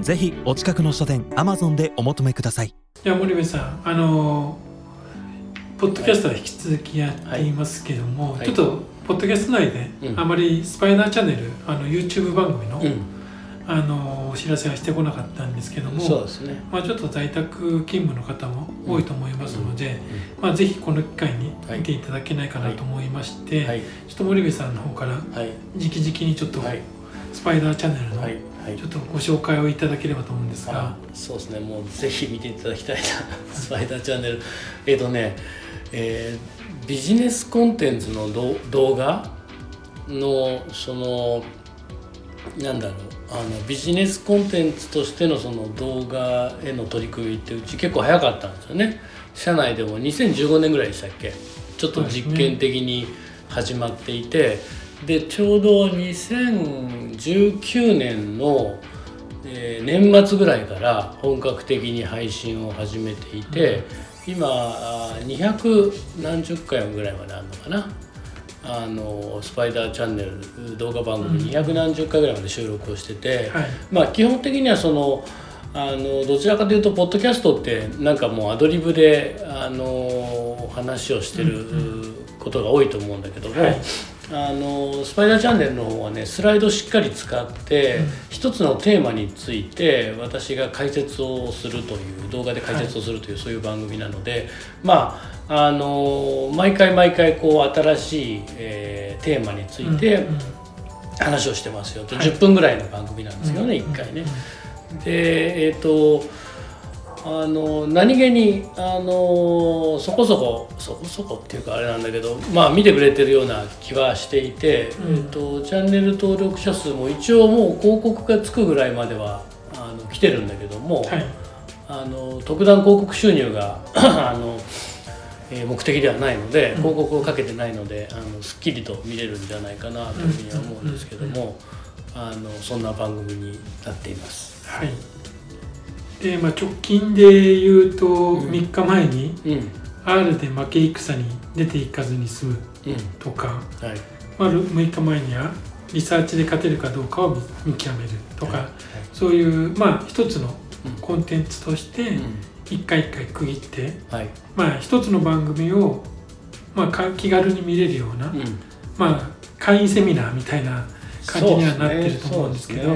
ぜひお近くの書店アマゾンでお求めください。いや森部さんあのポッドキャストは引き続きやっていますけども、はい。ちょっとポッドキャスト内で、うん。あまりスパイダーチャンネルあの YouTube 番組の、うんあのお知らせはしてこなかったんですけどもそうですね。まあ、ちょっと在宅勤務の方も多いと思いますので、まあ、ぜひこの機会にはい。見ていただけないかなと思いまして、はい。ちょっと森部さんの方からはい。直々にちょっとはい。スパイダーチャンネルのはい。はい。ちょっとご紹介をいただければと思うんですが。あ、そうですね。もうぜひ見ていただきたいな。スパイダーチャンネル。えっ、とね、えービジネスコンテンツのど動画のそのなんだろうあのビジネスコンテンツとしてのその動画への取り組みってうち結構早かったんですよね。社内でも2015年ぐらいでしたっけ？ちょっと実験的に始まっていて。でちょうど2019年の、えー年末ぐらいから本格的に配信を始めていて、今200何十回ぐらいまであるのかな？あのスパイダーチャンネル動画番組200何十回ぐらいまで収録をしてて、はい。まあ基本的にはそのあのどちらかというとポッドキャストってなんかもうアドリブであの話をしてることが多いと思うんだけども、はい。あのスパイダーチャンネルの方はねスライドをしっかり使って、うん。一つのテーマについて私が解説をするという動画で解説をするという、そういう番組なのでまああの毎回毎回こう新しい、えーテーマについて話をしてますよと、はい。10分ぐらいの番組なんですよね、うん1回ね。でえっ、とあの何気にあのそこそこそこそこっていうかあれなんだけどまあ見てくれてるような気はしていて、うん。えっとチャンネル登録者数も一応もう広告がつくぐらいまではあの来てるんだけども、はい。あの特段広告収入が あの、えー目的ではないのでうん。広告をかけてないので、あのすっきりと見れるんじゃないかなというふうには思うんですけども、あのそんな番組になっています。はい。で、まあ、直近で言うとん。3日前にうん、R で負け戦に出ていかずに済むうん、とか、はい。まあ、6日前にはリサーチで勝てるかどうかを見見極めるとか、はい。そういうまあ一つのうん。コンテンツとしてうん一回一回区切って、はい。まあ一つの番組を、まあ、か気軽に見れるような、うん。まあ会員セミナーみたいな感じにはなってると思うんですけど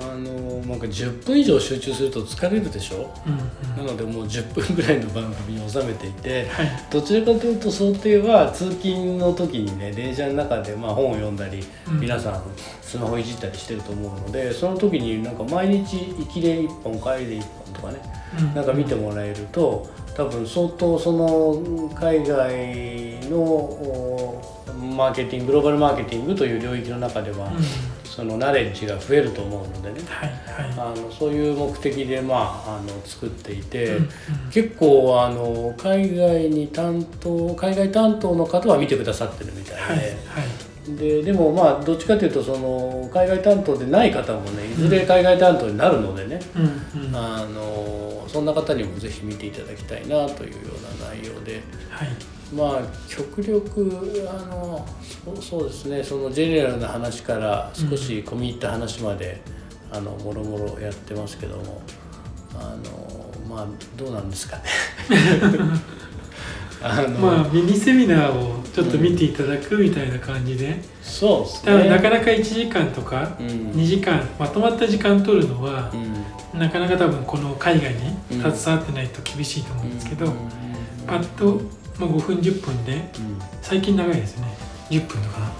あのなんか10分以上集中すると疲れるでしょ？うんうん。なのでもう10分ぐらいの番組に収めていてはいどちらかというと想定は通勤の時にね電車の中でまあ本を読んだり、うん。皆さんスマホいじったりしてると思うのでその時になんか毎日行きで1本帰りで1本とかねうん。なんか見てもらえると多分相当その海外のおマーケティンググローバルマーケティングという領域の中では、うんそのナレッジが増えると思うのでね。はいはあのそういう目的で、まあ、あの作っていい、て、うんうん。結構あの海外に担当海外担当の方は見てくださってるみたいで,、はいはい。ででもまあどっちかというとその海外担当でない方もねいずれ海外担当になるのでね、うんうん。あのそんな方にもぜひ見ていただきたいなというような内容で。はいまあ極力あのそうですねそのジェネラルな話から少し込み入った話まで、あのもろもろやってますけどもあのまあどうなんですかね。あの、まあミニセミナーをちょっと見ていただくみたいな感じで、そうです多分なかね。なか1時間とかうん。2時間まとまった時間取るのはう、ん。なかなか多分この海外にうん。携わってないと厳しいと思うんですけど、うん。パッと、まあ、5分10分で最近長いですね。10分とか。な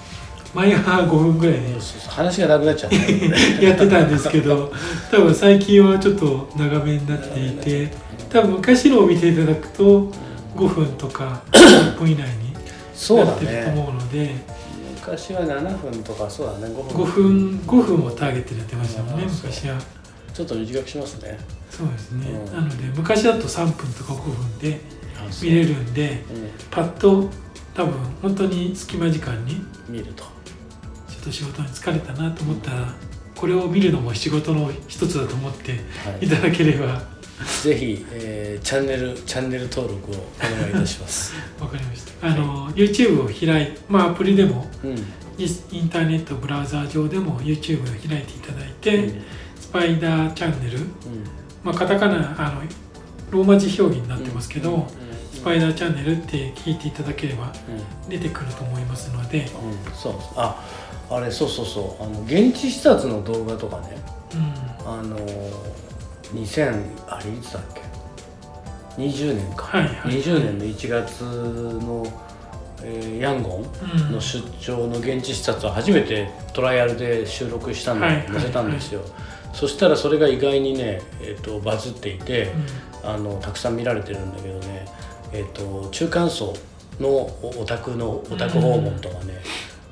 前は5分ぐらいで。話がなくなっちゃった、やってたんですけど多分最近はちょっと長めになっていて多分昔のを見ていただくと5分とか 10分以内にそうだなってるとね。思うので昔は7分とかそうだね。5 5分分5分をターゲットでやってましたもんね昔は。ちょっと短くしますね。そうですね、うん。なので昔だと3分とか5分で見れるんでうん。パッと多分本当に隙間時間に見ると。ちょっと仕事に疲れたなと思ったらこれを見るのも仕事の一つだと思ってはい。いただければぜひ、えーチャンネルチャンネル登録をお願いいたします。わかりました。あの、YouTube を開いまあアプリでもうん。イインターネットブラウザー上でも YouTube を開いていただいて、スパイダーチャンネル、うん。まあ、カタカナあのローマ字表記になってますけど、うん。スパイダーチャンネルって聞いていただければうん。出てくると思いますので、うん、そう。ああれそうそうそう。あの現地視察の動画とかね。うん、あの2000あれいつだっけ？20年か、はいはい。20年の1月の、えーヤンゴンうん。の出張の現地視察を初めてトライアルで収録したのをはい。載せたんですよ、そしたらそれが意外にね、えー、とバズっていて、あのたくさん見られてるんだけどね、えー、と中間層のおお宅のお宅訪問とかね、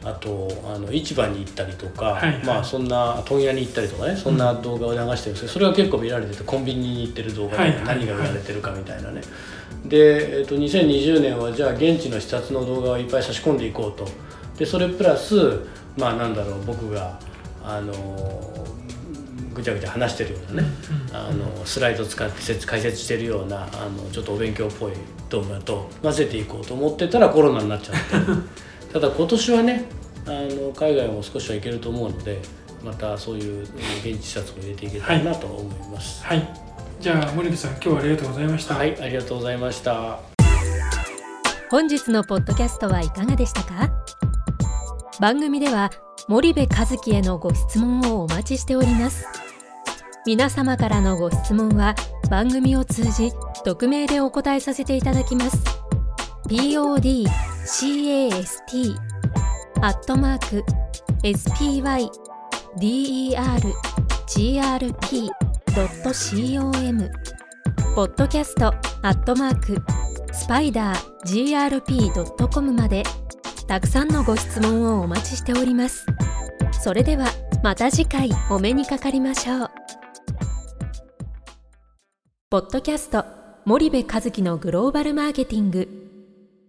あとあの市場に行ったりとか、はいはい。まあそんな問屋に行ったりとかねそんな動画を流してるんですけどそれは結構見られててコンビニに行ってる動画で何が売られてるかみたいなね、で、えー、と2020年はじゃあ現地の視察の動画をいっぱい差し込んでいこうと。でそれプラスまあなんだろう僕があのぐちゃぐちゃ話してるようなね、あのスライド使って説解説してるようなあのちょっとお勉強っぽい動画と混ぜていこうと思ってたらコロナになっちゃって ただ今年はねあの海外も少しは行けると思うのでまたそういう現地視察を入れていけたらなと思います。はい。じゃあ森部さん今日はありがとうございました、はい、ありがとうございました。本日のポッドキャストはいかがでしたか？番組では森部和樹へのご質問をお待ちしております。皆様からのご質問は番組を通じ匿名でお答えさせていただきます cast アットマーク spydergrp.com ポッドキャストアットマークスパイダー grp.com までたくさんのご質問をお待ちしております。それではまた次回お目にかかりましょう。ポッドキャスト森部和樹のグローバルマーケティング。